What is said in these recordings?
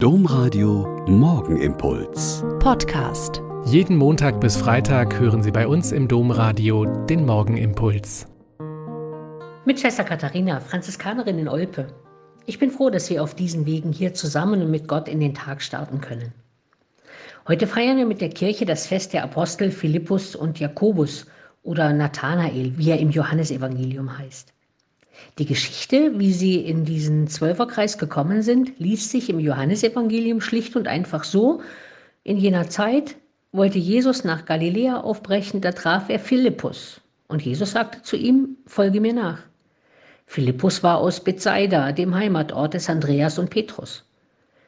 Domradio Morgenimpuls. Podcast. Jeden Montag bis Freitag hören Sie bei uns im Domradio den Morgenimpuls. Mit Schwester Katharina, Franziskanerin in Olpe. Ich bin froh, dass wir auf diesen Wegen hier zusammen und mit Gott in den Tag starten können. Heute feiern wir mit der Kirche das Fest der Apostel Philippus und Jakobus oder Nathanael, wie er im Johannesevangelium heißt. Die Geschichte, wie sie in diesen Zwölferkreis gekommen sind, liest sich im Johannesevangelium schlicht und einfach so. In jener Zeit wollte Jesus nach Galiläa aufbrechen, da traf er Philippus. Und Jesus sagte zu ihm, folge mir nach. Philippus war aus Bethsaida, dem Heimatort des Andreas und Petrus.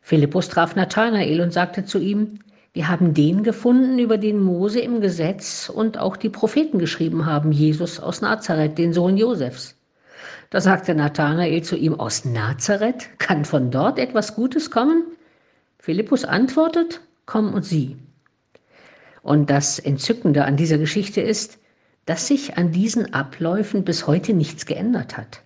Philippus traf Nathanael und sagte zu ihm, wir haben den gefunden, über den Mose im Gesetz und auch die Propheten geschrieben haben, Jesus aus Nazareth, den Sohn Josefs. Da sagte Nathanael zu ihm, aus Nazareth kann von dort etwas Gutes kommen? Philippus antwortet, komm und sieh. Und das Entzückende an dieser Geschichte ist, dass sich an diesen Abläufen bis heute nichts geändert hat.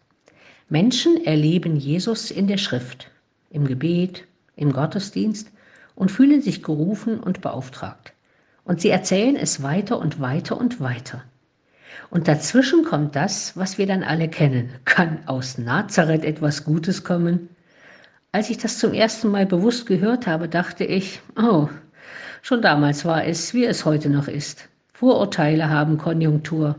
Menschen erleben Jesus in der Schrift, im Gebet, im Gottesdienst und fühlen sich gerufen und beauftragt. Und sie erzählen es weiter und weiter und weiter. Und dazwischen kommt das, was wir dann alle kennen. Kann aus Nazareth etwas Gutes kommen? Als ich das zum ersten Mal bewusst gehört habe, dachte ich, oh, schon damals war es, wie es heute noch ist. Vorurteile haben Konjunktur.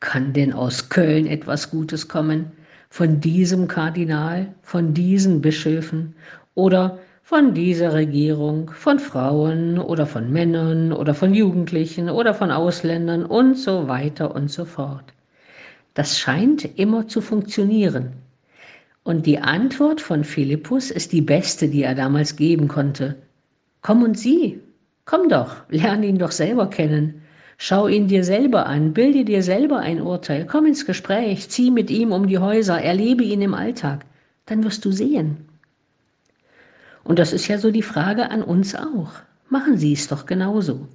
Kann denn aus Köln etwas Gutes kommen? Von diesem Kardinal, von diesen Bischöfen oder von dieser Regierung, von Frauen oder von Männern oder von Jugendlichen oder von Ausländern und so weiter und so fort. Das scheint immer zu funktionieren. Und die Antwort von Philippus ist die beste, die er damals geben konnte. Komm und sieh, komm doch, lerne ihn doch selber kennen. Schau ihn dir selber an, bilde dir selber ein Urteil, komm ins Gespräch, zieh mit ihm um die Häuser, erlebe ihn im Alltag. Dann wirst du sehen, und das ist ja so die Frage an uns auch. Machen Sie es doch genauso.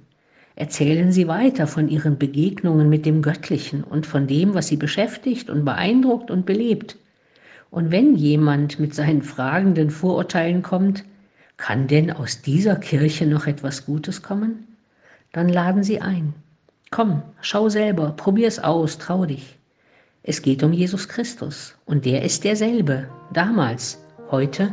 Erzählen Sie weiter von Ihren Begegnungen mit dem Göttlichen und von dem, was Sie beschäftigt und beeindruckt und belebt. Und wenn jemand mit seinen fragenden Vorurteilen kommt, kann denn aus dieser Kirche noch etwas Gutes kommen? Dann laden Sie ein. Komm, schau selber, probier es aus, trau dich. Es geht um Jesus Christus und der ist derselbe, damals, heute